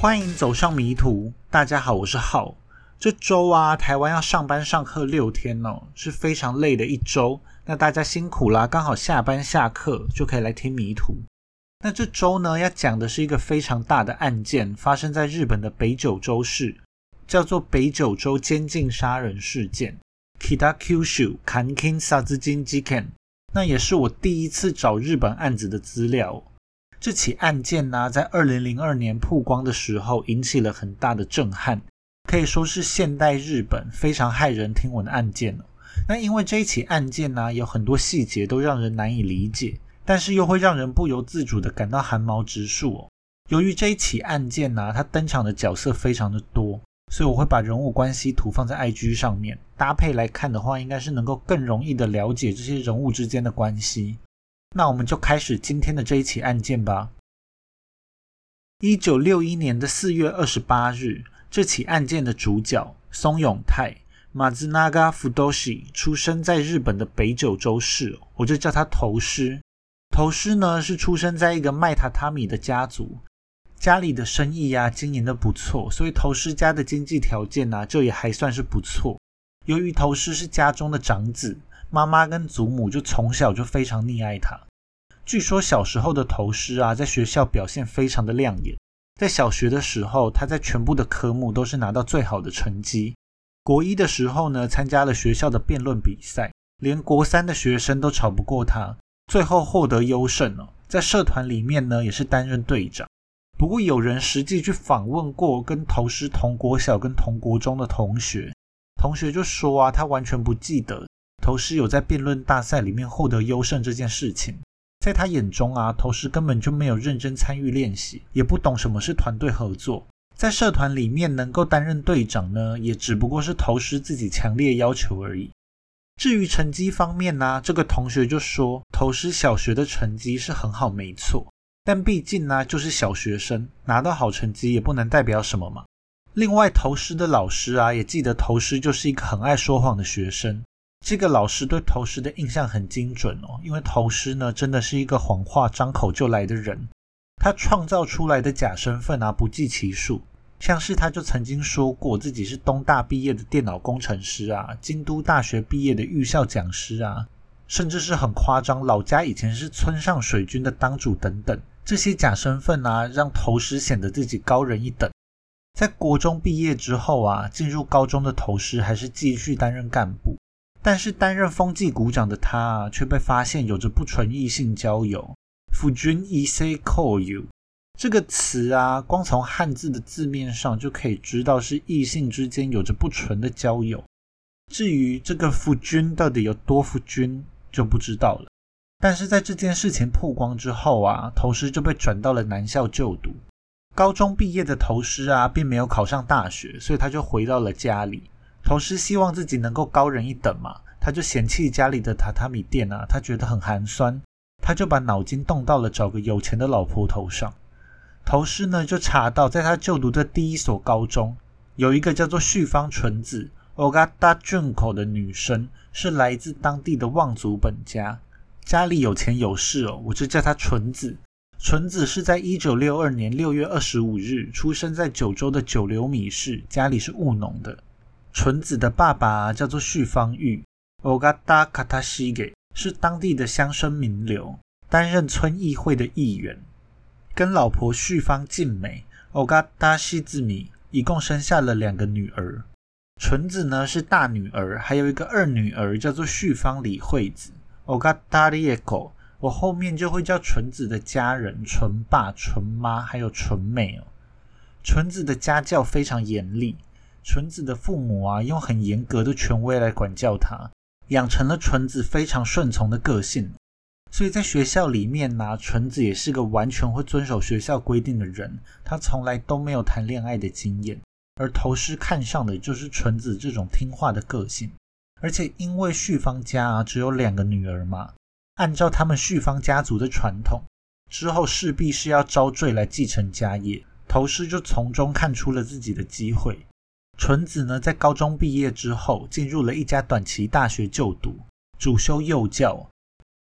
欢迎走上迷途。大家好，我是浩。这周啊，台湾要上班上课六天哦，是非常累的一周。那大家辛苦啦，刚好下班下课就可以来听迷途。那这周呢，要讲的是一个非常大的案件，发生在日本的北九州市，叫做北九州监禁杀人事件 （Kitakyushu Kankin Satsukin Jiken）。那也是我第一次找日本案子的资料。这起案件呢，在二零零二年曝光的时候，引起了很大的震撼，可以说是现代日本非常骇人听闻的案件了。那因为这一起案件呢，有很多细节都让人难以理解，但是又会让人不由自主的感到寒毛直竖哦。由于这一起案件呢，它登场的角色非常的多，所以我会把人物关系图放在 IG 上面，搭配来看的话，应该是能够更容易的了解这些人物之间的关系。那我们就开始今天的这一起案件吧。一九六一年的四月二十八日，这起案件的主角松永泰马兹纳嘎福多西出生在日本的北九州市，我就叫他头师。头师呢是出生在一个卖榻榻米的家族，家里的生意呀经营的不错，所以头师家的经济条件呢就也还算是不错。由于头师是家中的长子。妈妈跟祖母就从小就非常溺爱他。据说小时候的头师啊，在学校表现非常的亮眼。在小学的时候，他在全部的科目都是拿到最好的成绩。国一的时候呢，参加了学校的辩论比赛，连国三的学生都吵不过他，最后获得优胜了。在社团里面呢，也是担任队长。不过有人实际去访问过跟头师同国小跟同国中的同学，同学就说啊，他完全不记得。头师有在辩论大赛里面获得优胜这件事情，在他眼中啊，头师根本就没有认真参与练习，也不懂什么是团队合作。在社团里面能够担任队长呢，也只不过是头师自己强烈要求而已。至于成绩方面呢，这个同学就说，头师小学的成绩是很好，没错，但毕竟呢就是小学生，拿到好成绩也不能代表什么嘛。另外，头师的老师啊，也记得头师就是一个很爱说谎的学生。这个老师对头师的印象很精准哦，因为头师呢真的是一个谎话张口就来的人，他创造出来的假身份啊不计其数，像是他就曾经说过自己是东大毕业的电脑工程师啊，京都大学毕业的预校讲师啊，甚至是很夸张，老家以前是村上水军的当主等等，这些假身份啊让头师显得自己高人一等。在国中毕业之后啊，进入高中的头师还是继续担任干部。但是担任风纪股长的他，却被发现有着不纯异性交友。夫君 e say call you 这个词啊，光从汉字的字面上就可以知道是异性之间有着不纯的交友。至于这个夫君到底有多夫君，就不知道了。但是在这件事情曝光之后啊，头师就被转到了南校就读。高中毕业的头师啊，并没有考上大学，所以他就回到了家里。头师希望自己能够高人一等嘛，他就嫌弃家里的榻榻米店啊，他觉得很寒酸，他就把脑筋动到了找个有钱的老婆头上。头师呢就查到，在他就读的第一所高中，有一个叫做旭方纯子 （Ogata Junko） 的女生，是来自当地的望族本家，家里有钱有势哦，我就叫她纯子。纯子是在一九六二年六月二十五日出生在九州的九流米市，家里是务农的。纯子的爸爸叫做旭方玉 （Ogata Katashige），是当地的乡绅名流，担任村议会的议员。跟老婆旭方静美 （Ogata Shizumi） 一共生下了两个女儿。纯子呢是大女儿，还有一个二女儿叫做旭方李惠子 （Ogata Rieko）。我后面就会叫纯子的家人纯爸、纯妈，还有纯妹哦。纯子的家教非常严厉。纯子的父母啊，用很严格的权威来管教他，养成了纯子非常顺从的个性。所以在学校里面呢，纯子也是个完全会遵守学校规定的人。他从来都没有谈恋爱的经验，而头师看上的就是纯子这种听话的个性。而且因为旭方家啊只有两个女儿嘛，按照他们旭方家族的传统，之后势必是要招赘来继承家业。头师就从中看出了自己的机会。纯子呢，在高中毕业之后，进入了一家短期大学就读，主修幼教。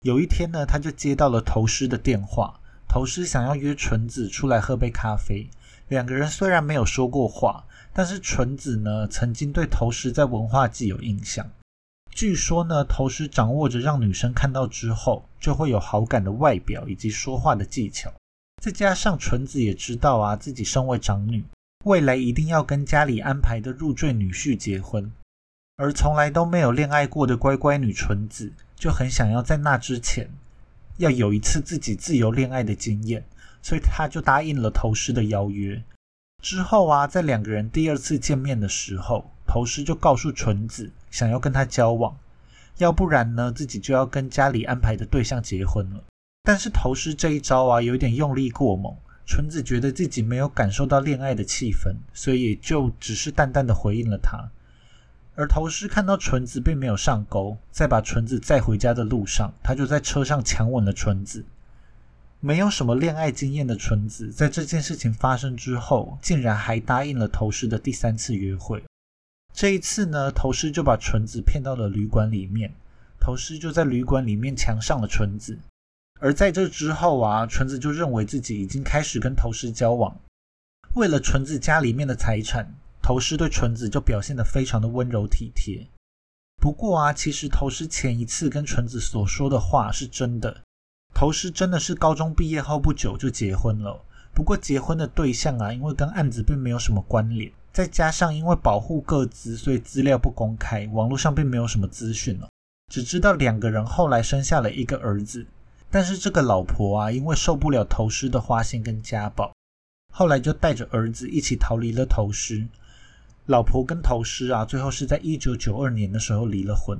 有一天呢，他就接到了头师的电话，头师想要约纯子出来喝杯咖啡，两个人虽然没有说过话，但是纯子呢曾经对头师在文化季有印象。据说呢，头师掌握着让女生看到之后就会有好感的外表以及说话的技巧，再加上纯子也知道啊，自己身为长女，未来一定要跟家里安排的入赘女婿结婚，而从来都没有恋爱过的乖乖女纯子就很想要在那之前要有一次自己自由恋爱的经验。所以他就答应了头师的邀约。之后啊，在两个人第二次见面的时候，头师就告诉纯子，想要跟他交往，要不然呢，自己就要跟家里安排的对象结婚了。但是头师这一招啊，有点用力过猛。纯子觉得自己没有感受到恋爱的气氛，所以就只是淡淡的回应了他。而头师看到纯子并没有上钩，在把纯子载回家的路上，他就在车上强吻了纯子。没有什么恋爱经验的纯子，在这件事情发生之后，竟然还答应了头师的第三次约会。这一次呢，头师就把纯子骗到了旅馆里面，头师就在旅馆里面强上了纯子。而在这之后啊，纯子就认为自己已经开始跟头师交往。为了纯子家里面的财产，头师对纯子就表现得非常的温柔体贴。不过啊，其实头师前一次跟纯子所说的话是真的。头师真的是高中毕业后不久就结婚了，不过结婚的对象啊，因为跟案子并没有什么关联，再加上因为保护各自，所以资料不公开，网络上并没有什么资讯了，只知道两个人后来生下了一个儿子。但是这个老婆啊，因为受不了头师的花心跟家暴，后来就带着儿子一起逃离了头师。老婆跟头师啊，最后是在一九九二年的时候离了婚。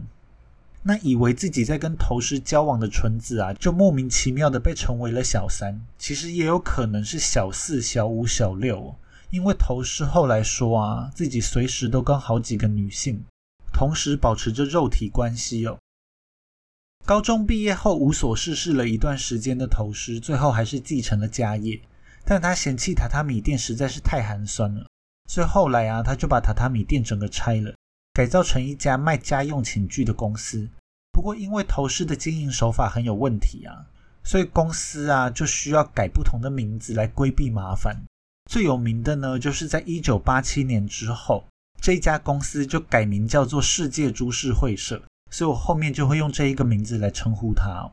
那以为自己在跟头师交往的纯子啊，就莫名其妙的被成为了小三，其实也有可能是小四、小五、小六，因为头师后来说啊，自己随时都跟好几个女性同时保持着肉体关系哦。高中毕业后无所事事了一段时间的头师，最后还是继承了家业，但他嫌弃榻榻米店实在是太寒酸了，所以后来啊，他就把榻榻米店整个拆了。改造成一家卖家用寝具的公司，不过因为头师的经营手法很有问题啊，所以公司啊就需要改不同的名字来规避麻烦。最有名的呢，就是在一九八七年之后，这家公司就改名叫做世界株式会社，所以我后面就会用这一个名字来称呼他。哦。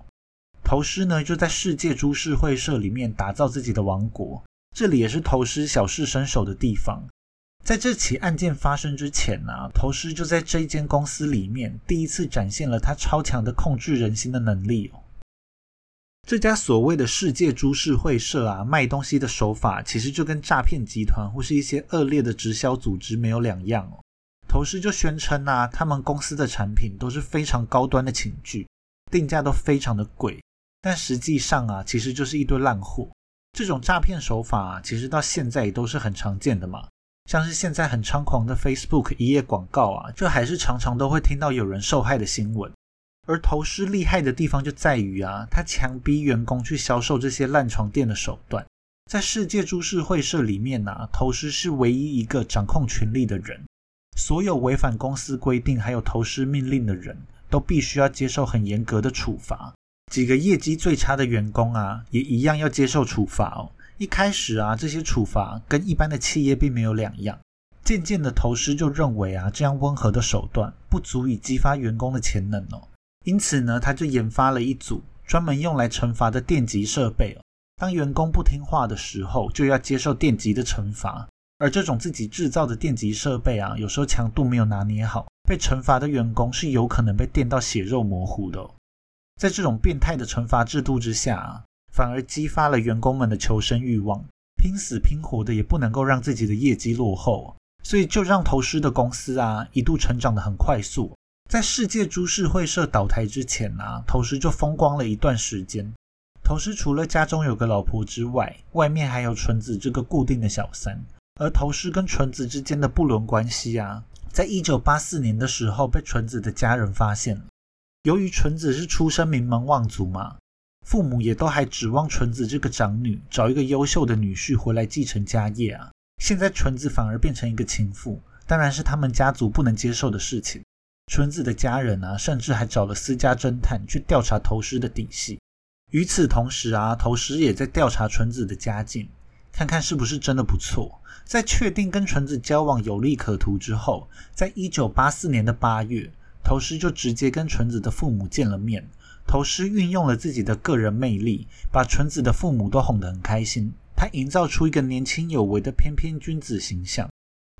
头狮呢就在世界株式会社里面打造自己的王国，这里也是头狮小试身手的地方。在这起案件发生之前呢，头狮就在这一间公司里面第一次展现了他超强的控制人心的能力哦。这家所谓的世界株式会社啊，卖东西的手法其实就跟诈骗集团或是一些恶劣的直销组织没有两样哦。头师就宣称啊，他们公司的产品都是非常高端的寝具，定价都非常的贵，但实际上啊，其实就是一堆烂货。这种诈骗手法其实到现在也都是很常见的嘛。像是现在很猖狂的 Facebook 一页广告啊，就还是常常都会听到有人受害的新闻。而头师厉害的地方就在于啊，他强逼员工去销售这些烂床垫的手段。在世界株式会社里面呢，头师是唯一一个掌控权力的人，所有违反公司规定还有投师命令的人都必须要接受很严格的处罚。几个业绩最差的员工啊，也一样要接受处罚哦。一开始啊，这些处罚跟一般的企业并没有两样。渐渐的，投师就认为啊，这样温和的手段不足以激发员工的潜能哦。因此呢，他就研发了一组专门用来惩罚的电极设备哦。当员工不听话的时候，就要接受电极的惩罚。而这种自己制造的电极设备啊，有时候强度没有拿捏好，被惩罚的员工是有可能被电到血肉模糊的。在这种变态的惩罚制度之下啊。反而激发了员工们的求生欲望，拼死拼活的也不能够让自己的业绩落后，所以就让投师的公司啊一度成长得很快速。在世界株式会社倒台之前啊，投师就风光了一段时间。投师除了家中有个老婆之外，外面还有纯子这个固定的小三。而头师跟纯子之间的不伦关系啊，在一九八四年的时候被纯子的家人发现了。由于纯子是出身名门望族嘛。父母也都还指望纯子这个长女找一个优秀的女婿回来继承家业啊！现在纯子反而变成一个情妇，当然是他们家族不能接受的事情。纯子的家人啊，甚至还找了私家侦探去调查头师的底细。与此同时啊，头师也在调查纯子的家境，看看是不是真的不错。在确定跟纯子交往有利可图之后，在一九八四年的八月，头师就直接跟纯子的父母见了面。头师运用了自己的个人魅力，把纯子的父母都哄得很开心。他营造出一个年轻有为的翩翩君子形象。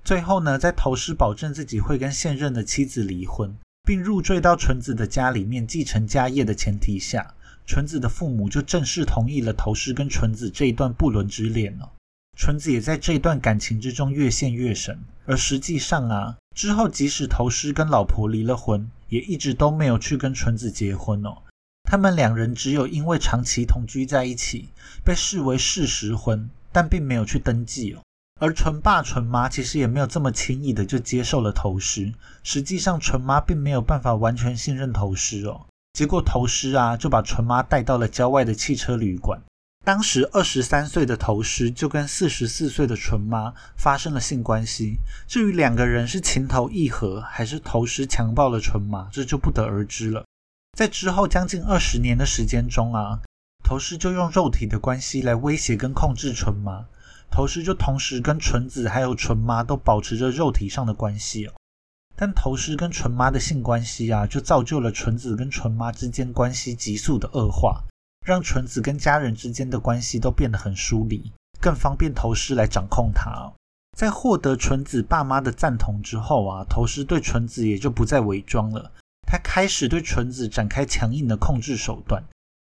最后呢，在头师保证自己会跟现任的妻子离婚，并入赘到纯子的家里面继承家业的前提下，纯子的父母就正式同意了头师跟纯子这一段不伦之恋了。纯子也在这段感情之中越陷越深。而实际上啊，之后即使头师跟老婆离了婚，也一直都没有去跟纯子结婚哦。他们两人只有因为长期同居在一起，被视为事实婚，但并没有去登记哦。而纯爸纯妈其实也没有这么轻易的就接受了头师。实际上，纯妈并没有办法完全信任头师哦。结果头师啊就把纯妈带到了郊外的汽车旅馆。当时二十三岁的头师就跟四十四岁的纯妈发生了性关系。至于两个人是情投意合，还是头师强暴了纯妈，这就不得而知了。在之后将近二十年的时间中啊，头师就用肉体的关系来威胁跟控制纯妈，头师就同时跟纯子还有纯妈都保持着肉体上的关系哦。但头师跟纯妈的性关系啊，就造就了纯子跟纯妈之间关系急速的恶化，让纯子跟家人之间的关系都变得很疏离，更方便头师来掌控他。在获得纯子爸妈的赞同之后啊，头师对纯子也就不再伪装了。他开始对纯子展开强硬的控制手段，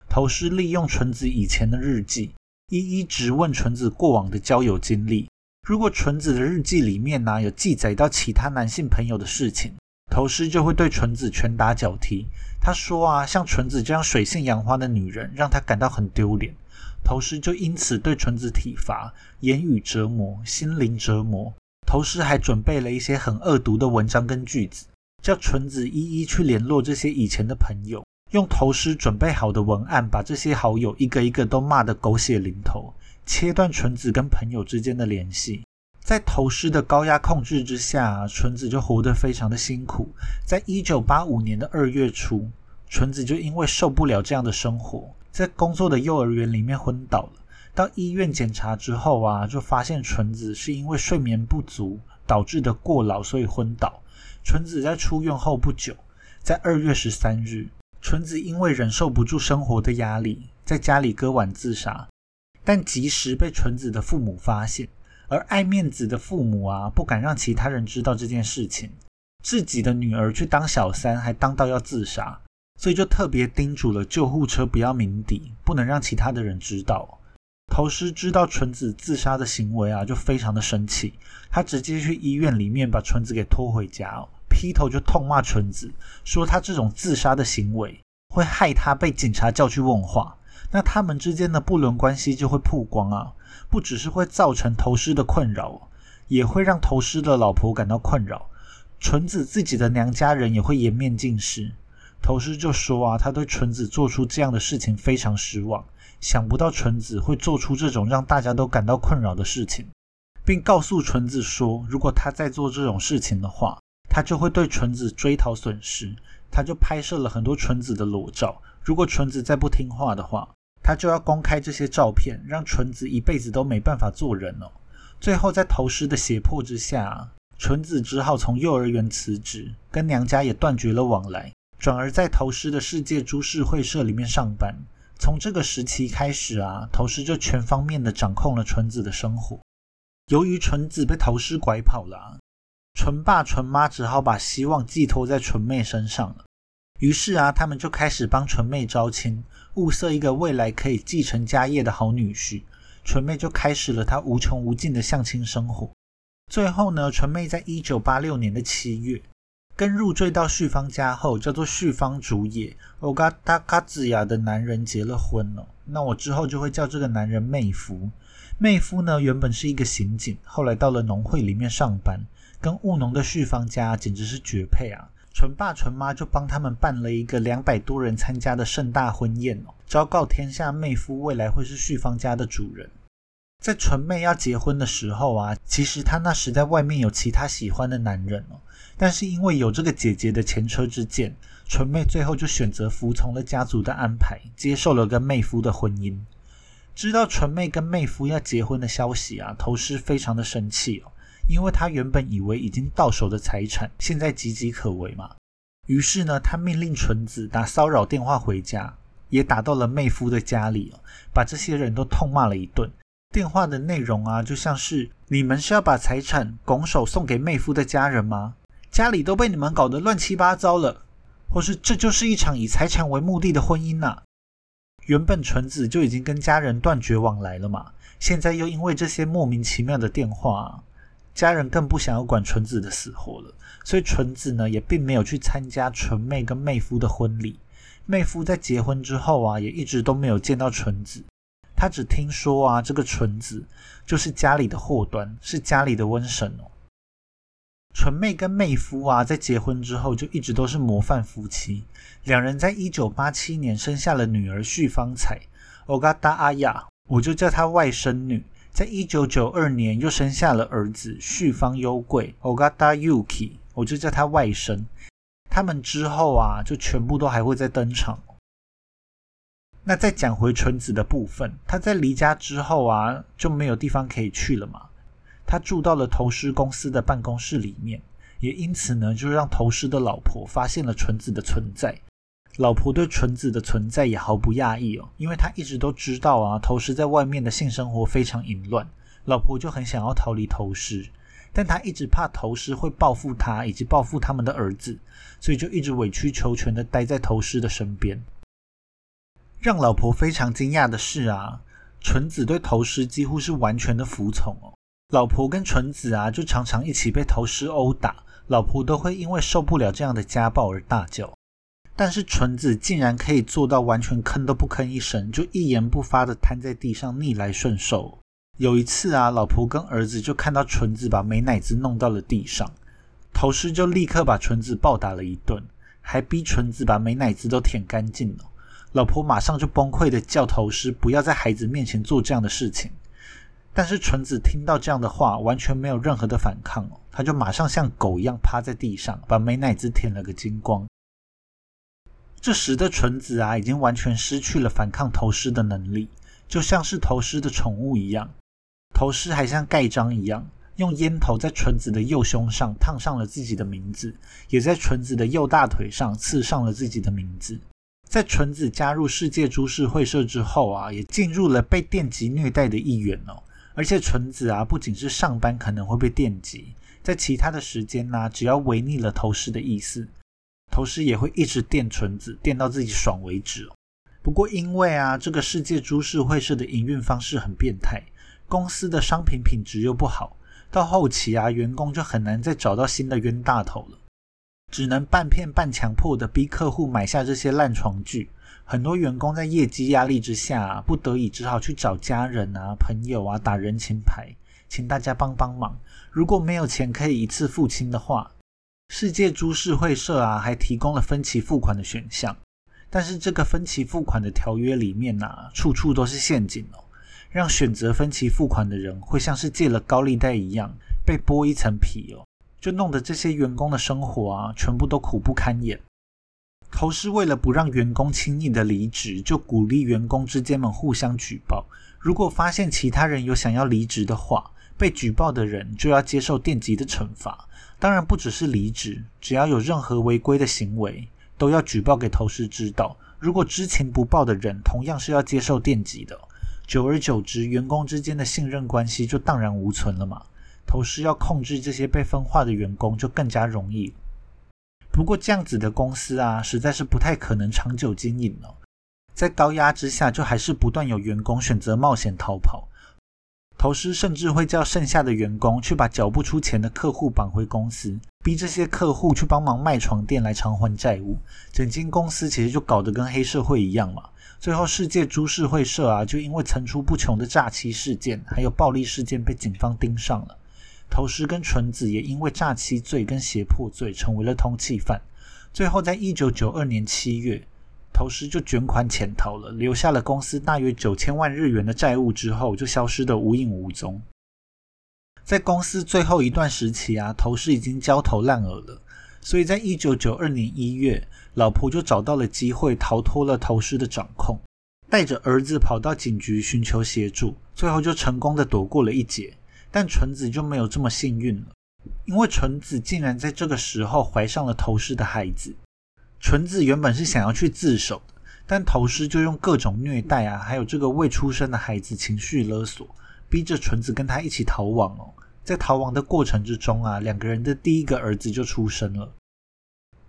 头师利用纯子以前的日记，一一质问纯子过往的交友经历。如果纯子的日记里面呢有记载到其他男性朋友的事情，头师就会对纯子拳打脚踢。他说啊，像纯子这样水性杨花的女人，让他感到很丢脸。头师就因此对纯子体罚，言语折磨，心灵折磨。头师还准备了一些很恶毒的文章跟句子。叫纯子一一去联络这些以前的朋友，用头师准备好的文案，把这些好友一个一个都骂得狗血淋头，切断纯子跟朋友之间的联系。在头师的高压控制之下，纯子就活得非常的辛苦。在一九八五年的二月初，纯子就因为受不了这样的生活，在工作的幼儿园里面昏倒了。到医院检查之后啊，就发现纯子是因为睡眠不足导致的过劳，所以昏倒。纯子在出院后不久，在二月十三日，纯子因为忍受不住生活的压力，在家里割腕自杀，但及时被纯子的父母发现。而爱面子的父母啊，不敢让其他人知道这件事情，自己的女儿去当小三，还当到要自杀，所以就特别叮嘱了救护车不要鸣笛，不能让其他的人知道。头师知道纯子自杀的行为啊，就非常的生气，他直接去医院里面把纯子给拖回家。劈头就痛骂纯子，说他这种自杀的行为会害他被警察叫去问话，那他们之间的不伦关系就会曝光啊！不只是会造成头师的困扰，也会让头师的老婆感到困扰，纯子自己的娘家人也会颜面尽失。头师就说啊，他对纯子做出这样的事情非常失望，想不到纯子会做出这种让大家都感到困扰的事情，并告诉纯子说，如果他再做这种事情的话。他就会对纯子追讨损失，他就拍摄了很多纯子的裸照。如果纯子再不听话的话，他就要公开这些照片，让纯子一辈子都没办法做人哦。最后在头师的胁迫之下，纯子只好从幼儿园辞职，跟娘家也断绝了往来，转而在头师的世界株式会社里面上班。从这个时期开始啊，头师就全方面的掌控了纯子的生活。由于纯子被头师拐跑了。纯爸纯妈只好把希望寄托在纯妹身上了。于是啊，他们就开始帮纯妹招亲，物色一个未来可以继承家业的好女婿。纯妹就开始了她无穷无尽的相亲生活。最后呢，纯妹在一九八六年的七月，跟入赘到旭芳家后叫做旭芳主野欧嘎达卡子雅的男人结了婚了。那我之后就会叫这个男人妹夫。妹夫呢，原本是一个刑警，后来到了农会里面上班。跟务农的旭芳家简直是绝配啊！纯爸纯妈就帮他们办了一个两百多人参加的盛大婚宴哦，昭告天下妹夫未来会是旭芳家的主人。在纯妹要结婚的时候啊，其实她那时在外面有其他喜欢的男人哦，但是因为有这个姐姐的前车之鉴，纯妹最后就选择服从了家族的安排，接受了跟妹夫的婚姻。知道纯妹跟妹夫要结婚的消息啊，头师非常的生气哦，因为他原本以为已经到手的财产，现在岌岌可危嘛。于是呢，他命令纯子打骚扰电话回家，也打到了妹夫的家里，把这些人都痛骂了一顿。电话的内容啊，就像是你们是要把财产拱手送给妹夫的家人吗？家里都被你们搞得乱七八糟了，或是这就是一场以财产为目的的婚姻呐？原本纯子就已经跟家人断绝往来了嘛，现在又因为这些莫名其妙的电话，家人更不想要管纯子的死活了。所以纯子呢，也并没有去参加纯妹跟妹夫的婚礼。妹夫在结婚之后啊，也一直都没有见到纯子。他只听说啊，这个纯子就是家里的祸端，是家里的瘟神哦。纯妹跟妹夫啊，在结婚之后就一直都是模范夫妻。两人在一九八七年生下了女儿旭方彩，欧嘎达阿雅，我就叫她外甥女。在一九九二年又生下了儿子旭方优贵，欧嘎达 Yuki，我就叫他外甥。他们之后啊，就全部都还会再登场。那再讲回纯子的部分，他在离家之后啊，就没有地方可以去了嘛。他住到了投师公司的办公室里面，也因此呢，就让投师的老婆发现了纯子的存在。老婆对纯子的存在也毫不讶异哦，因为她一直都知道啊，投师在外面的性生活非常淫乱，老婆就很想要逃离投师，但她一直怕投师会报复她以及报复他们的儿子，所以就一直委曲求全的待在投师的身边。让老婆非常惊讶的是啊，纯子对投师几乎是完全的服从哦。老婆跟纯子啊，就常常一起被投师殴打，老婆都会因为受不了这样的家暴而大叫。但是纯子竟然可以做到完全吭都不吭一声，就一言不发的瘫在地上逆来顺受。有一次啊，老婆跟儿子就看到纯子把美乃滋弄到了地上，头师就立刻把纯子暴打了一顿，还逼纯子把美乃滋都舔干净了。老婆马上就崩溃的叫头师不要在孩子面前做这样的事情。但是纯子听到这样的话，完全没有任何的反抗哦，他就马上像狗一样趴在地上，把美乃滋舔了个精光。这时的纯子啊，已经完全失去了反抗头虱的能力，就像是头虱的宠物一样。头虱还像盖章一样，用烟头在纯子的右胸上烫上了自己的名字，也在纯子的右大腿上刺上了自己的名字。在纯子加入世界株式会社之后啊，也进入了被电击虐待的一员哦。而且纯子啊，不仅是上班可能会被电击，在其他的时间呢，只要违逆了头师的意思，投师也会一直垫纯子，垫到自己爽为止。不过因为啊，这个世界株式会社的营运方式很变态，公司的商品品质又不好，到后期啊，员工就很难再找到新的冤大头了，只能半骗半强迫的逼客户买下这些烂床具。很多员工在业绩压力之下，不得已只好去找家人啊、朋友啊打人情牌，请大家帮帮忙。如果没有钱可以一次付清的话，世界株式会社啊还提供了分期付款的选项。但是这个分期付款的条约里面呐，处处都是陷阱哦，让选择分期付款的人会像是借了高利贷一样被剥一层皮哦，就弄得这些员工的生活啊全部都苦不堪言。投师为了不让员工轻易的离职，就鼓励员工之间们互相举报。如果发现其他人有想要离职的话，被举报的人就要接受电击的惩罚。当然不只是离职，只要有任何违规的行为，都要举报给投师知道。如果知情不报的人，同样是要接受电击的。久而久之，员工之间的信任关系就荡然无存了嘛。投师要控制这些被分化的员工，就更加容易。不过这样子的公司啊，实在是不太可能长久经营了。在高压之下，就还是不断有员工选择冒险逃跑。投师甚至会叫剩下的员工去把缴不出钱的客户绑回公司，逼这些客户去帮忙卖床垫来偿还债务。整间公司其实就搞得跟黑社会一样嘛。最后，世界株式会社啊，就因为层出不穷的诈欺事件还有暴力事件被警方盯上了。投师跟纯子也因为诈欺罪跟胁迫罪成为了通缉犯，最后在一九九二年七月，投师就卷款潜逃了，留下了公司大约九千万日元的债务之后，就消失的无影无踪。在公司最后一段时期啊，投师已经焦头烂额了，所以在一九九二年一月，老婆就找到了机会逃脱了投师的掌控。带着儿子跑到警局寻求协助，最后就成功的躲过了一劫。但纯子就没有这么幸运了，因为纯子竟然在这个时候怀上了头师的孩子。纯子原本是想要去自首的，但头师就用各种虐待啊，还有这个未出生的孩子情绪勒索，逼着纯子跟他一起逃亡哦。在逃亡的过程之中啊，两个人的第一个儿子就出生了。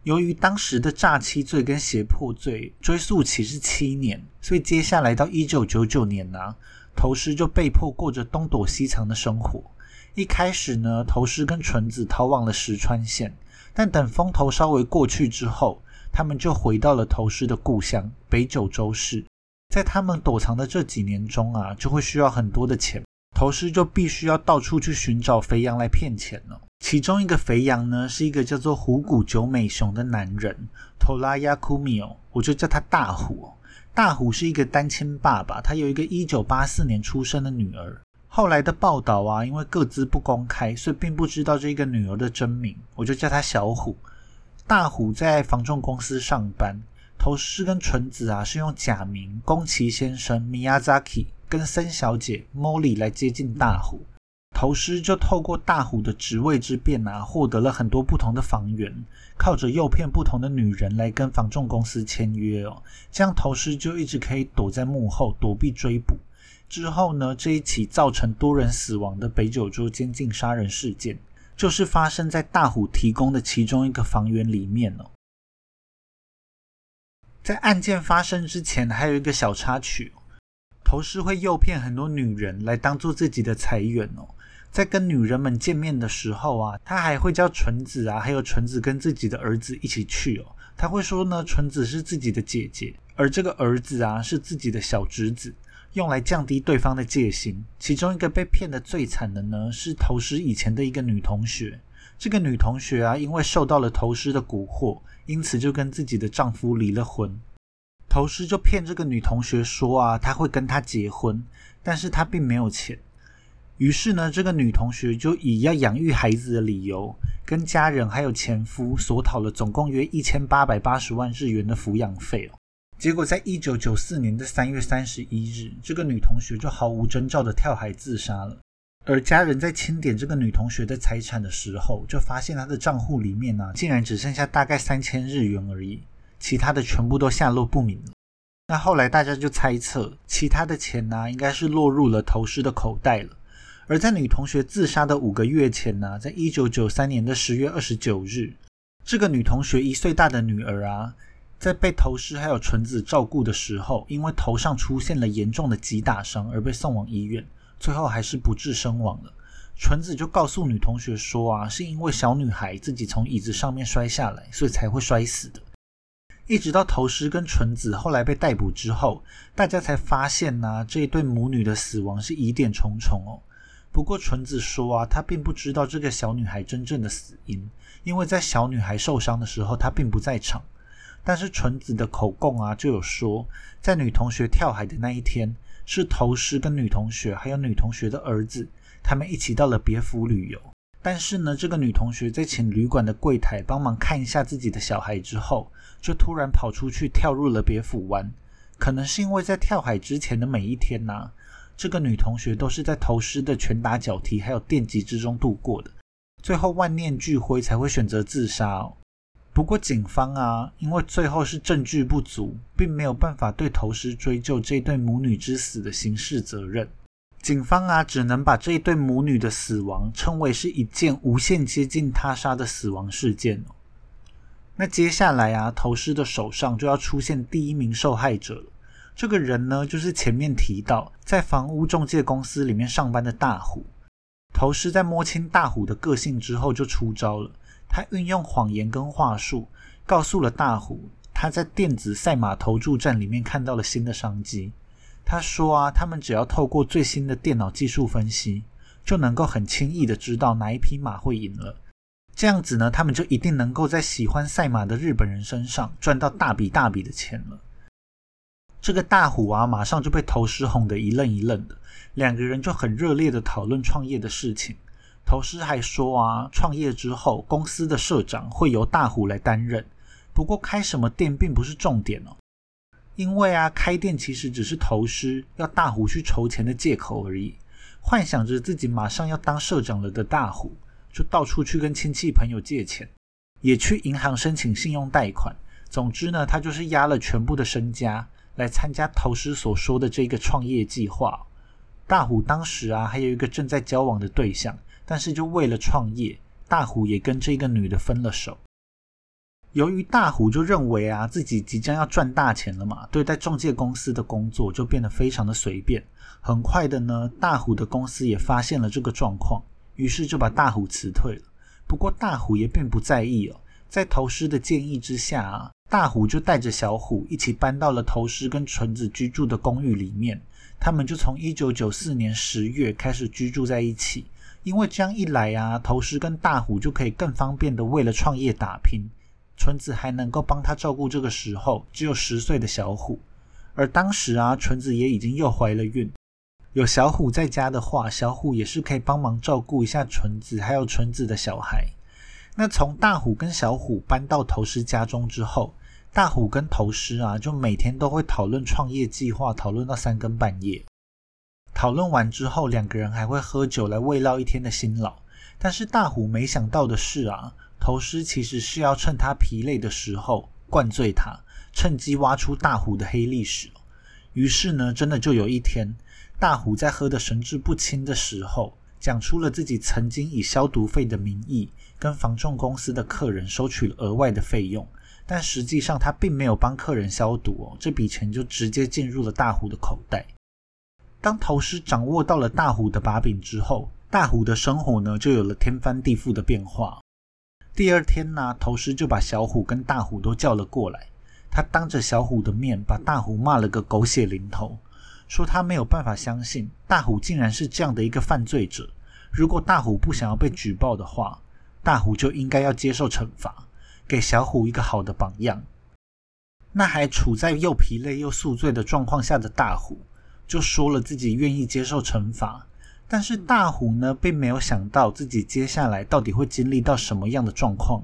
由于当时的诈欺罪跟胁迫罪追诉期是七年，所以接下来到一九九九年呢，头师就被迫过着东躲西藏的生活。一开始呢，头师跟纯子逃往了石川县，但等风头稍微过去之后，他们就回到了投师的故乡北九州市。在他们躲藏的这几年中啊，就会需要很多的钱。投师就必须要到处去寻找肥羊来骗钱了。其中一个肥羊呢，是一个叫做虎谷久美雄的男人，头拉亚库米哦，我就叫他大虎。大虎是一个单亲爸爸，他有一个一九八四年出生的女儿。后来的报道啊，因为各自不公开，所以并不知道这个女儿的真名，我就叫她小虎。大虎在房仲公司上班，头师跟纯子啊是用假名宫崎先生 Miyazaki。跟森小姐 Molly 来接近大虎，头师就透过大虎的职位之便啊，获得了很多不同的房源，靠着诱骗不同的女人来跟房仲公司签约哦，这样头师就一直可以躲在幕后躲避追捕。之后呢，这一起造成多人死亡的北九州监禁杀人事件，就是发生在大虎提供的其中一个房源里面哦。在案件发生之前，还有一个小插曲。头师会诱骗很多女人来当做自己的财源哦，在跟女人们见面的时候啊，他还会叫纯子啊，还有纯子跟自己的儿子一起去哦。他会说呢，纯子是自己的姐姐，而这个儿子啊是自己的小侄子，用来降低对方的戒心。其中一个被骗的最惨的呢，是头师以前的一个女同学。这个女同学啊，因为受到了头师的蛊惑，因此就跟自己的丈夫离了婚。头师就骗这个女同学说啊，他会跟她结婚，但是他并没有钱。于是呢，这个女同学就以要养育孩子的理由，跟家人还有前夫索讨了总共约一千八百八十万日元的抚养费哦。结果在一九九四年的三月三十一日，这个女同学就毫无征兆的跳海自杀了。而家人在清点这个女同学的财产的时候，就发现她的账户里面呢，竟然只剩下大概三千日元而已。其他的全部都下落不明了。那后来大家就猜测，其他的钱呢，应该是落入了头师的口袋了。而在女同学自杀的五个月前呢，在一九九三年的十月二十九日，这个女同学一岁大的女儿啊，在被头师还有纯子照顾的时候，因为头上出现了严重的击打伤，而被送往医院，最后还是不治身亡了。纯子就告诉女同学说啊，是因为小女孩自己从椅子上面摔下来，所以才会摔死的。一直到头师跟纯子后来被逮捕之后，大家才发现呢，这一对母女的死亡是疑点重重哦。不过纯子说啊，她并不知道这个小女孩真正的死因，因为在小女孩受伤的时候，她并不在场。但是纯子的口供啊，就有说，在女同学跳海的那一天，是头师跟女同学还有女同学的儿子，他们一起到了别府旅游。但是呢，这个女同学在请旅馆的柜台帮忙看一下自己的小孩之后，就突然跑出去跳入了别府湾。可能是因为在跳海之前的每一天呢，这个女同学都是在头师的拳打脚踢还有电击之中度过的，最后万念俱灰才会选择自杀。不过警方啊，因为最后是证据不足，并没有办法对头师追究这对母女之死的刑事责任。警方啊，只能把这一对母女的死亡称为是一件无限接近他杀的死亡事件哦。那接下来啊，头师的手上就要出现第一名受害者了。这个人呢，就是前面提到在房屋中介公司里面上班的大虎。头师在摸清大虎的个性之后，就出招了。他运用谎言跟话术，告诉了大虎他在电子赛马投注站里面看到了新的商机。他说啊，他们只要透过最新的电脑技术分析，就能够很轻易的知道哪一匹马会赢了。这样子呢，他们就一定能够在喜欢赛马的日本人身上赚到大笔大笔的钱了。这个大虎啊，马上就被投师哄得一愣一愣的。两个人就很热烈的讨论创业的事情。投师还说啊，创业之后公司的社长会由大虎来担任，不过开什么店并不是重点哦。因为啊，开店其实只是投师要大虎去筹钱的借口而已。幻想着自己马上要当社长了的大虎，就到处去跟亲戚朋友借钱，也去银行申请信用贷款。总之呢，他就是压了全部的身家来参加投师所说的这个创业计划。大虎当时啊，还有一个正在交往的对象，但是就为了创业，大虎也跟这个女的分了手。由于大虎就认为啊，自己即将要赚大钱了嘛，对待中介公司的工作就变得非常的随便。很快的呢，大虎的公司也发现了这个状况，于是就把大虎辞退了。不过大虎也并不在意哦，在头师的建议之下啊，大虎就带着小虎一起搬到了头师跟纯子居住的公寓里面。他们就从一九九四年十月开始居住在一起，因为这样一来啊，头师跟大虎就可以更方便的为了创业打拼，纯子还能够帮他照顾这个时候只有十岁的小虎，而当时啊，纯子也已经又怀了孕，有小虎在家的话，小虎也是可以帮忙照顾一下纯子还有纯子的小孩。那从大虎跟小虎搬到头师家中之后。大虎跟头师啊，就每天都会讨论创业计划，讨论到三更半夜。讨论完之后，两个人还会喝酒来慰劳一天的辛劳。但是大虎没想到的是啊，头师其实是要趁他疲累的时候灌醉他，趁机挖出大虎的黑历史。于是呢，真的就有一天，大虎在喝得神志不清的时候，讲出了自己曾经以消毒费的名义，跟房仲公司的客人收取了额外的费用。但实际上，他并没有帮客人消毒哦，这笔钱就直接进入了大虎的口袋。当头师掌握到了大虎的把柄之后，大虎的生活呢就有了天翻地覆的变化。第二天呢，头师就把小虎跟大虎都叫了过来，他当着小虎的面把大虎骂了个狗血淋头，说他没有办法相信大虎竟然是这样的一个犯罪者。如果大虎不想要被举报的话，大虎就应该要接受惩罚。给小虎一个好的榜样。那还处在又疲累又宿醉的状况下的大虎，就说了自己愿意接受惩罚。但是大虎呢，并没有想到自己接下来到底会经历到什么样的状况。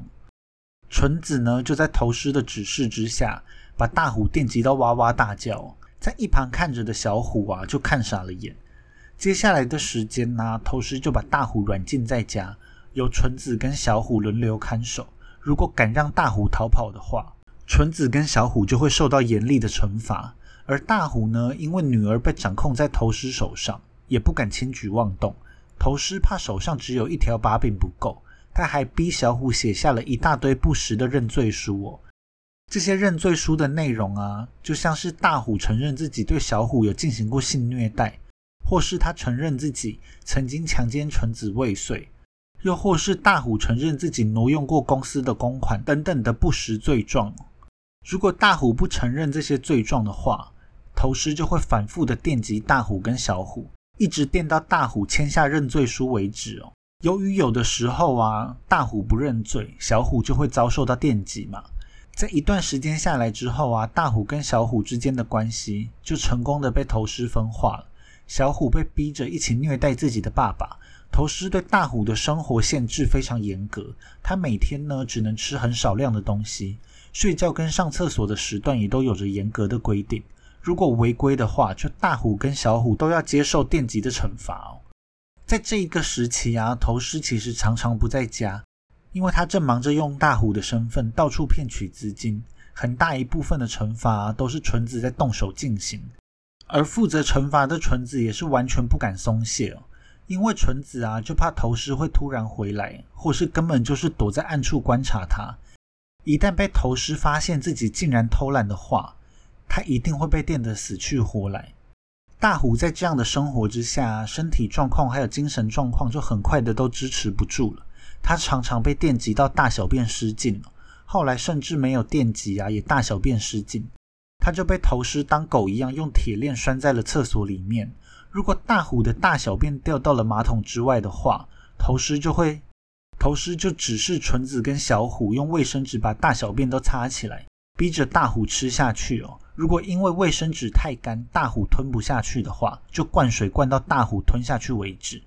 纯子呢，就在头师的指示之下，把大虎电击到哇哇大叫。在一旁看着的小虎啊，就看傻了眼。接下来的时间呢，头师就把大虎软禁在家，由纯子跟小虎轮流看守。如果敢让大虎逃跑的话，纯子跟小虎就会受到严厉的惩罚。而大虎呢，因为女儿被掌控在头师手上，也不敢轻举妄动。头师怕手上只有一条把柄不够，他还逼小虎写下了一大堆不实的认罪书哦。这些认罪书的内容啊，就像是大虎承认自己对小虎有进行过性虐待，或是他承认自己曾经强奸纯子未遂。又或是大虎承认自己挪用过公司的公款等等的不实罪状。如果大虎不承认这些罪状的话，头师就会反复的电击大虎跟小虎，一直电到大虎签下认罪书为止哦。由于有的时候啊，大虎不认罪，小虎就会遭受到电击嘛。在一段时间下来之后啊，大虎跟小虎之间的关系就成功的被头师分化了。小虎被逼着一起虐待自己的爸爸。头师对大虎的生活限制非常严格，他每天呢只能吃很少量的东西，睡觉跟上厕所的时段也都有着严格的规定。如果违规的话，就大虎跟小虎都要接受电击的惩罚哦。在这一个时期啊，头师其实常常不在家，因为他正忙着用大虎的身份到处骗取资金，很大一部分的惩罚都是纯子在动手进行，而负责惩罚的纯子也是完全不敢松懈哦。因为纯子啊，就怕头师会突然回来，或是根本就是躲在暗处观察他。一旦被头师发现自己竟然偷懒的话，他一定会被电得死去活来。大虎在这样的生活之下，身体状况还有精神状况就很快的都支持不住了。他常常被电击到大小便失禁了，后来甚至没有电击啊，也大小便失禁，他就被头师当狗一样用铁链拴在了厕所里面。如果大虎的大小便掉到了马桶之外的话，头师就会，头师就只是纯子跟小虎用卫生纸把大小便都擦起来，逼着大虎吃下去哦。如果因为卫生纸太干，大虎吞不下去的话，就灌水灌到大虎吞下去为止。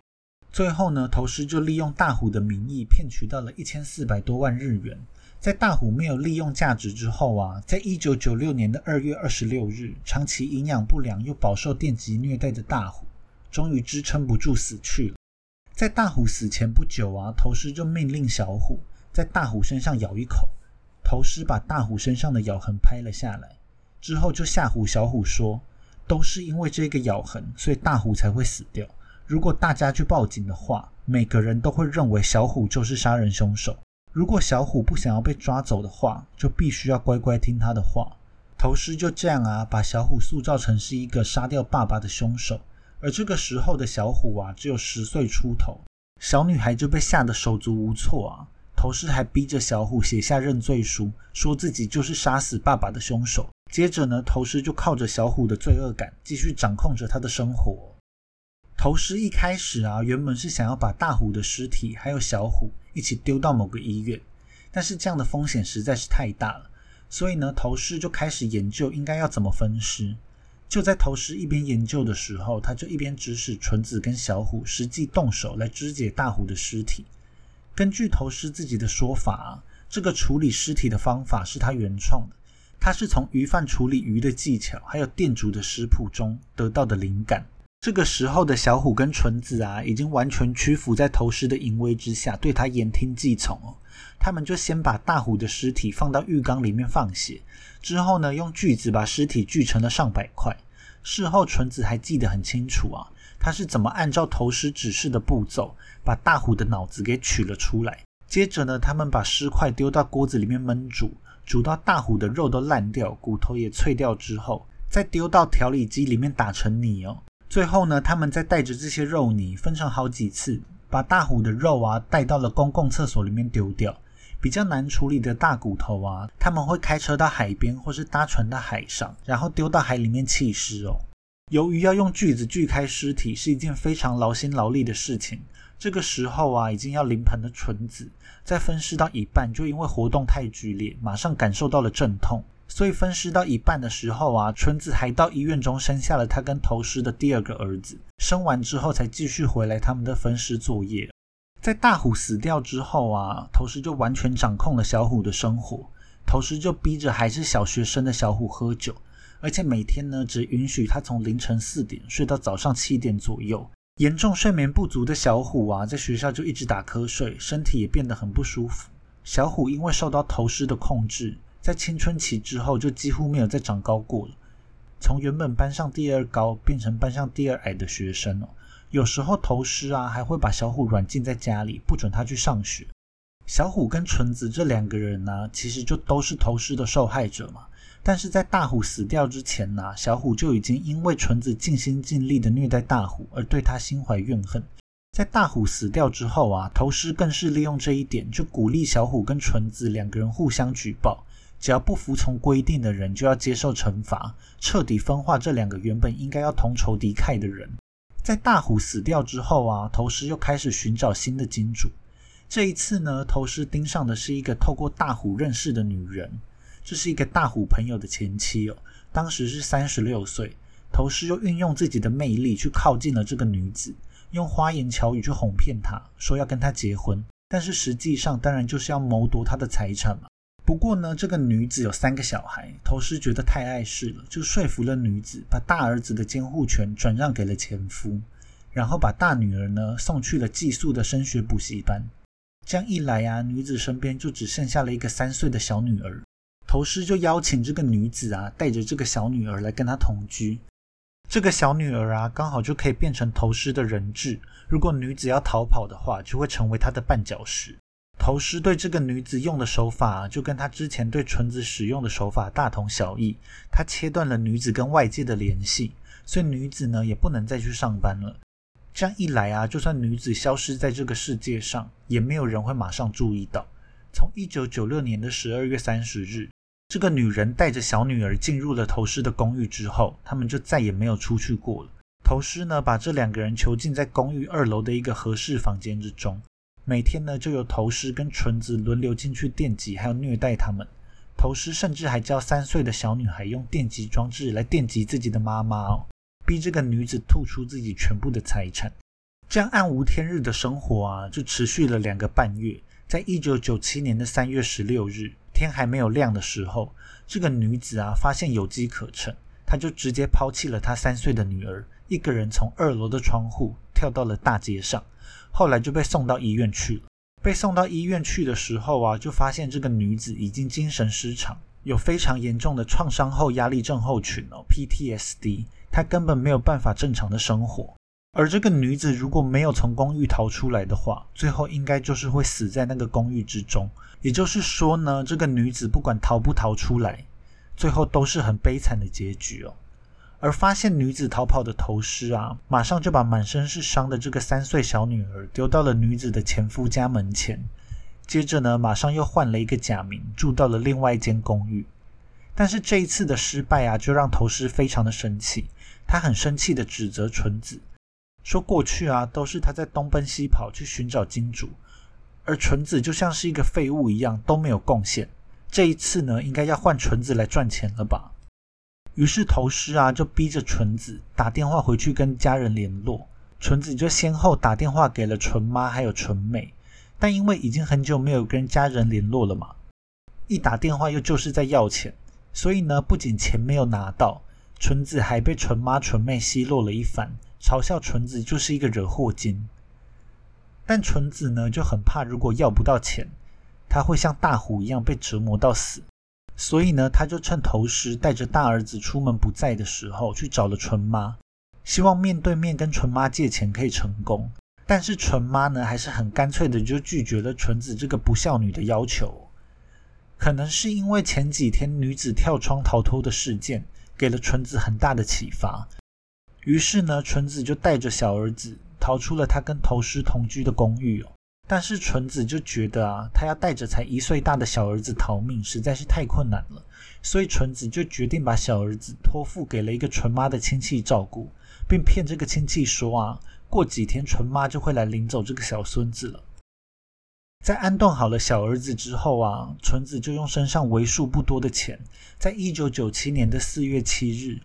最后呢，头师就利用大虎的名义骗取到了一千四百多万日元，在大虎没有利用价值之后啊，在一九九六年的二月二十六日，长期营养不良又饱受电击虐待的大虎，终于支撑不住死去了。在大虎死前不久啊，头狮就命令小虎在大虎身上咬一口。头狮把大虎身上的咬痕拍了下来，之后就吓唬小虎说：“都是因为这个咬痕，所以大虎才会死掉。如果大家去报警的话，每个人都会认为小虎就是杀人凶手。”如果小虎不想要被抓走的话，就必须要乖乖听他的话。头狮就这样啊，把小虎塑造成是一个杀掉爸爸的凶手。而这个时候的小虎啊，只有十岁出头，小女孩就被吓得手足无措啊。头狮还逼着小虎写下认罪书，说自己就是杀死爸爸的凶手。接着呢，头狮就靠着小虎的罪恶感，继续掌控着他的生活。头狮一开始啊，原本是想要把大虎的尸体还有小虎。一起丢到某个医院，但是这样的风险实在是太大了，所以呢，头师就开始研究应该要怎么分尸。就在头师一边研究的时候，他就一边指使纯子跟小虎实际动手来肢解大虎的尸体。根据头师自己的说法，这个处理尸体的方法是他原创的，他是从鱼贩处理鱼的技巧，还有店主的食谱中得到的灵感。这个时候的小虎跟纯子啊，已经完全屈服在头狮的淫威之下，对他言听计从哦。他们就先把大虎的尸体放到浴缸里面放血，之后呢，用锯子把尸体锯成了上百块。事后纯子还记得很清楚啊，他是怎么按照头狮指示的步骤，把大虎的脑子给取了出来。接着呢，他们把尸块丢到锅子里面焖煮，煮到大虎的肉都烂掉，骨头也脆掉之后，再丢到调理机里面打成泥哦。最后呢，他们再带着这些肉泥分成好几次，把大虎的肉啊带到了公共厕所里面丢掉。比较难处理的大骨头啊，他们会开车到海边或是搭船到海上，然后丢到海里面弃尸哦。由于要用锯子锯开尸体是一件非常劳心劳力的事情，这个时候啊，已经要临盆的纯子在分尸到一半，就因为活动太剧烈，马上感受到了阵痛。所以分尸到一半的时候啊，纯子还到医院中生下了他跟头尸的第二个儿子。生完之后才继续回来他们的分尸作业。在大虎死掉之后啊，头尸就完全掌控了小虎的生活。头尸就逼着还是小学生的小虎喝酒，而且每天呢只允许他从凌晨四点睡到早上七点左右。严重睡眠不足的小虎啊，在学校就一直打瞌睡，身体也变得很不舒服。小虎因为受到头虱的控制。在青春期之后，就几乎没有再长高过了。从原本班上第二高变成班上第二矮的学生哦。有时候头师啊，还会把小虎软禁在家里，不准他去上学。小虎跟纯子这两个人呢，其实就都是头师的受害者嘛。但是在大虎死掉之前呢，小虎就已经因为纯子尽心尽力的虐待大虎，而对他心怀怨恨。在大虎死掉之后啊，头师更是利用这一点，就鼓励小虎跟纯子两个人互相举报。只要不服从规定的人，就要接受惩罚，彻底分化这两个原本应该要同仇敌忾的人。在大虎死掉之后啊，头狮又开始寻找新的金主。这一次呢，头狮盯上的是一个透过大虎认识的女人，这是一个大虎朋友的前妻哦。当时是三十六岁，头师又运用自己的魅力去靠近了这个女子，用花言巧语去哄骗她说要跟她结婚，但是实际上当然就是要谋夺她的财产嘛。不过呢，这个女子有三个小孩，头师觉得太碍事了，就说服了女子，把大儿子的监护权转让给了前夫，然后把大女儿呢送去了寄宿的升学补习班。这样一来啊，女子身边就只剩下了一个三岁的小女儿。头师就邀请这个女子啊，带着这个小女儿来跟他同居。这个小女儿啊，刚好就可以变成头师的人质。如果女子要逃跑的话，就会成为他的绊脚石。头师对这个女子用的手法，就跟他之前对纯子使用的手法大同小异。他切断了女子跟外界的联系，所以女子呢也不能再去上班了。这样一来啊，就算女子消失在这个世界上，也没有人会马上注意到。从一九九六年的十二月三十日，这个女人带着小女儿进入了头师的公寓之后，他们就再也没有出去过了。头师呢，把这两个人囚禁在公寓二楼的一个合适房间之中。每天呢，就有头狮跟纯子轮流进去电击，还有虐待他们。头狮甚至还教三岁的小女孩用电击装置来电击自己的妈妈哦，逼这个女子吐出自己全部的财产。这样暗无天日的生活啊，就持续了两个半月。在一九九七年的三月十六日，天还没有亮的时候，这个女子啊发现有机可乘，她就直接抛弃了她三岁的女儿，一个人从二楼的窗户跳到了大街上。后来就被送到医院去了。被送到医院去的时候啊，就发现这个女子已经精神失常，有非常严重的创伤后压力症候群哦 （PTSD），她根本没有办法正常的生活。而这个女子如果没有从公寓逃出来的话，最后应该就是会死在那个公寓之中。也就是说呢，这个女子不管逃不逃出来，最后都是很悲惨的结局哦。而发现女子逃跑的头尸啊，马上就把满身是伤的这个三岁小女儿丢到了女子的前夫家门前。接着呢，马上又换了一个假名，住到了另外一间公寓。但是这一次的失败啊，就让头尸非常的生气。他很生气的指责纯子，说过去啊都是他在东奔西跑去寻找金主，而纯子就像是一个废物一样都没有贡献。这一次呢，应该要换纯子来赚钱了吧？于是头师啊，就逼着纯子打电话回去跟家人联络。纯子就先后打电话给了纯妈还有纯妹，但因为已经很久没有跟家人联络了嘛，一打电话又就是在要钱，所以呢，不仅钱没有拿到，纯子还被纯妈纯妹奚落了一番，嘲笑纯子就是一个惹祸精。但纯子呢就很怕，如果要不到钱，他会像大虎一样被折磨到死。所以呢，他就趁头师带着大儿子出门不在的时候，去找了纯妈，希望面对面跟纯妈借钱可以成功。但是纯妈呢，还是很干脆的就拒绝了纯子这个不孝女的要求。可能是因为前几天女子跳窗逃脱的事件，给了纯子很大的启发。于是呢，纯子就带着小儿子逃出了他跟头师同居的公寓哦。但是纯子就觉得啊，他要带着才一岁大的小儿子逃命实在是太困难了，所以纯子就决定把小儿子托付给了一个纯妈的亲戚照顾，并骗这个亲戚说啊，过几天纯妈就会来领走这个小孙子了。在安顿好了小儿子之后啊，纯子就用身上为数不多的钱，在一九九七年的四月七日，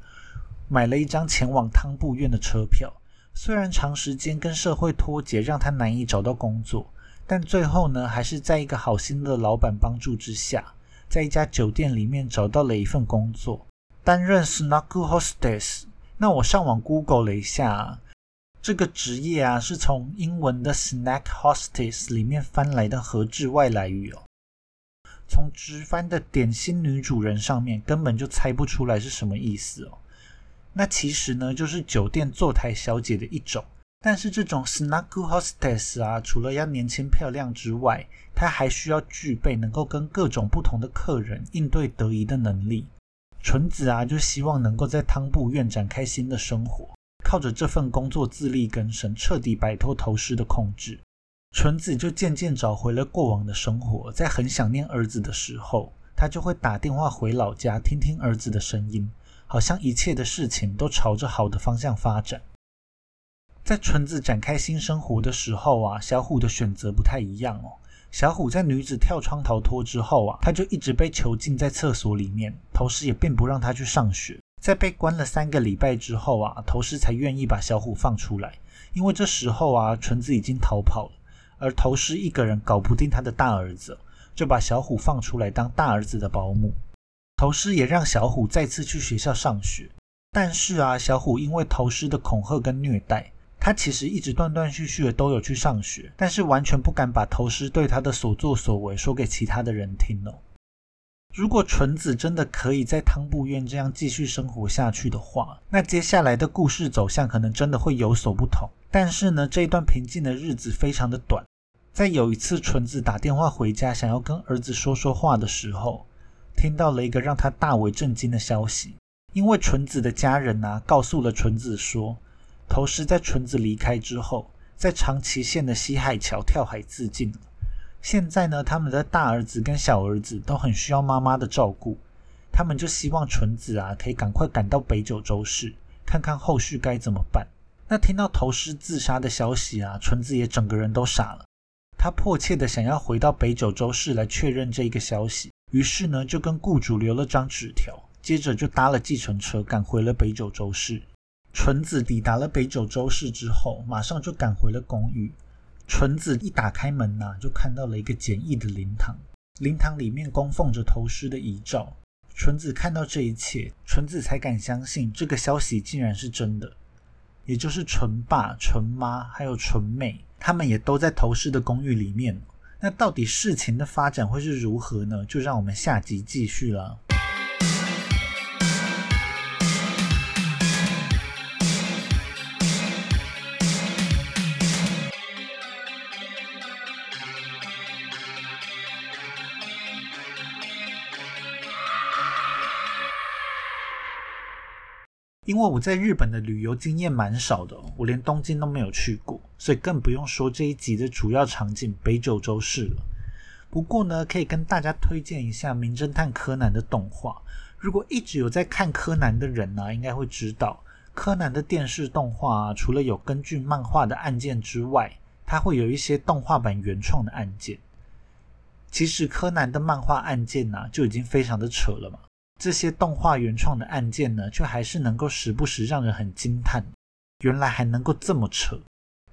买了一张前往汤布院的车票。虽然长时间跟社会脱节，让他难以找到工作，但最后呢，还是在一个好心的老板帮助之下，在一家酒店里面找到了一份工作，担任 snack hostess。那我上网 Google 了一下，这个职业啊，是从英文的 snack hostess 里面翻来的合制外来语哦。从直翻的点心女主人上面，根本就猜不出来是什么意思哦。那其实呢，就是酒店坐台小姐的一种。但是这种 snug hostess 啊，除了要年轻漂亮之外，她还需要具备能够跟各种不同的客人应对得宜的能力。纯子啊，就希望能够在汤布院展开新的生活，靠着这份工作自力更生，彻底摆脱头师的控制。纯子就渐渐找回了过往的生活，在很想念儿子的时候，他就会打电话回老家，听听儿子的声音。好像一切的事情都朝着好的方向发展。在纯子展开新生活的时候啊，小虎的选择不太一样哦。小虎在女子跳窗逃脱之后啊，他就一直被囚禁在厕所里面，头师也并不让他去上学。在被关了三个礼拜之后啊，头师才愿意把小虎放出来，因为这时候啊，纯子已经逃跑了，而头师一个人搞不定他的大儿子，就把小虎放出来当大儿子的保姆。头师也让小虎再次去学校上学，但是啊，小虎因为头师的恐吓跟虐待，他其实一直断断续续的都有去上学，但是完全不敢把头师对他的所作所为说给其他的人听哦。如果纯子真的可以在汤布院这样继续生活下去的话，那接下来的故事走向可能真的会有所不同。但是呢，这一段平静的日子非常的短，在有一次纯子打电话回家，想要跟儿子说说话的时候。听到了一个让他大为震惊的消息，因为纯子的家人啊，告诉了纯子说，头狮在纯子离开之后，在长崎县的西海桥跳海自尽了。现在呢，他们的大儿子跟小儿子都很需要妈妈的照顾，他们就希望纯子啊，可以赶快赶到北九州市，看看后续该怎么办。那听到头狮自杀的消息啊，纯子也整个人都傻了，他迫切的想要回到北九州市来确认这一个消息。于是呢，就跟雇主留了张纸条，接着就搭了计程车赶回了北九州市。纯子抵达了北九州市之后，马上就赶回了公寓。纯子一打开门呐，就看到了一个简易的灵堂，灵堂里面供奉着头尸的遗照。纯子看到这一切，纯子才敢相信这个消息竟然是真的。也就是纯爸、纯妈还有纯妹，他们也都在头尸的公寓里面。那到底事情的发展会是如何呢？就让我们下集继续了。因为我在日本的旅游经验蛮少的，我连东京都没有去过，所以更不用说这一集的主要场景北九州市了。不过呢，可以跟大家推荐一下《名侦探柯南》的动画。如果一直有在看柯南的人呢，应该会知道，柯南的电视动画除了有根据漫画的案件之外，它会有一些动画版原创的案件。其实柯南的漫画案件呢，就已经非常的扯了嘛。这些动画原创的案件呢，却还是能够时不时让人很惊叹，原来还能够这么扯。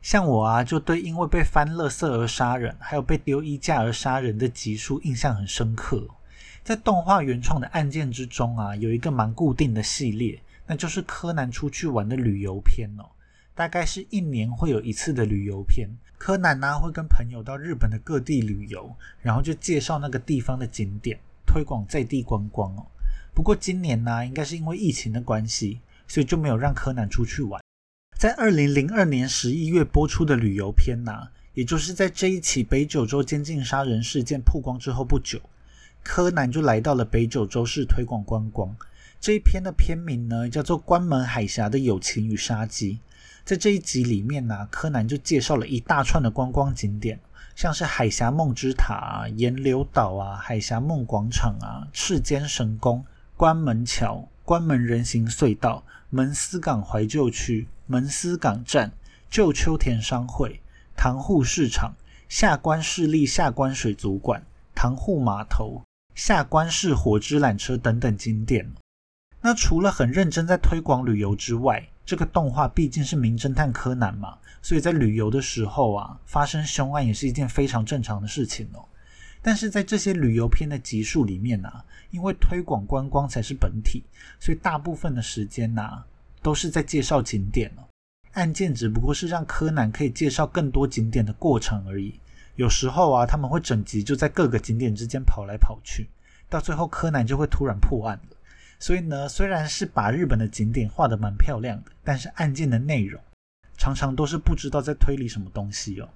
像我啊，就对因为被翻垃圾而杀人，还有被丢衣架而杀人的集数印象很深刻。在动画原创的案件之中啊，有一个蛮固定的系列，那就是柯南出去玩的旅游片哦。大概是一年会有一次的旅游片，柯南呢会跟朋友到日本的各地旅游，然后就介绍那个地方的景点，推广在地观光哦。不过今年呢，应该是因为疫情的关系，所以就没有让柯南出去玩。在二零零二年十一月播出的旅游片呢，也就是在这一起北九州监禁杀人事件曝光之后不久，柯南就来到了北九州市推广观光。这一篇的片名呢，叫做《关门海峡的友情与杀机》。在这一集里面呢，柯南就介绍了一大串的观光景点，像是海峡梦之塔啊、岩流岛啊、海峡梦广场啊、赤间神宫。关门桥、关门人行隧道、门司港怀旧区、门司港站、旧秋田商会、塘户市场、下关市立下关水族馆、塘户码头、下关市火之缆车等等景点。那除了很认真在推广旅游之外，这个动画毕竟是名侦探柯南嘛，所以在旅游的时候啊，发生凶案也是一件非常正常的事情哦。但是在这些旅游片的集数里面呢，因为推广观光才是本体，所以大部分的时间呢都是在介绍景点哦。案件只不过是让柯南可以介绍更多景点的过程而已。有时候啊，他们会整集就在各个景点之间跑来跑去，到最后柯南就会突然破案了。所以呢，虽然是把日本的景点画得蛮漂亮的，但是案件的内容常常都是不知道在推理什么东西哦。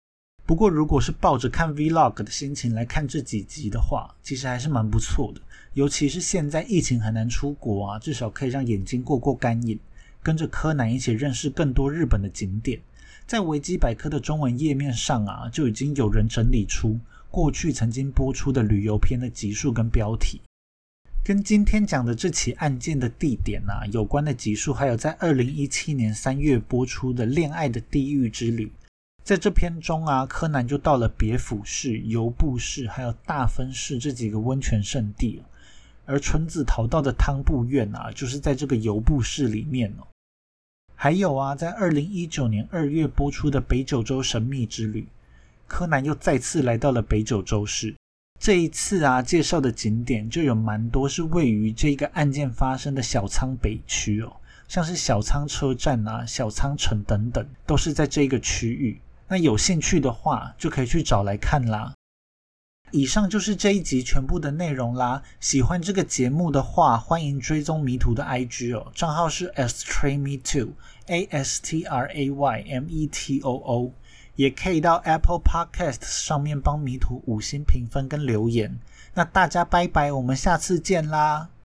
不过，如果是抱着看 Vlog 的心情来看这几集的话，其实还是蛮不错的。尤其是现在疫情很难出国啊，至少可以让眼睛过过干瘾，跟着柯南一起认识更多日本的景点。在维基百科的中文页面上啊，就已经有人整理出过去曾经播出的旅游片的集数跟标题，跟今天讲的这起案件的地点啊有关的集数，还有在二零一七年三月播出的《恋爱的地狱之旅》。在这篇中啊，柯南就到了别府市、游布市还有大分市这几个温泉圣地而纯子逃到的汤布院啊，就是在这个游布市里面哦。还有啊，在二零一九年二月播出的《北九州神秘之旅》，柯南又再次来到了北九州市。这一次啊，介绍的景点就有蛮多是位于这个案件发生的小仓北区哦，像是小仓车站啊、小仓城等等，都是在这个区域。那有兴趣的话，就可以去找来看啦。以上就是这一集全部的内容啦。喜欢这个节目的话，欢迎追踪迷途的 IG 哦，账号是 astraymetoo，a s t r a y m e t o o，也可以到 Apple Podcast 上面帮迷途五星评分跟留言。那大家拜拜，我们下次见啦。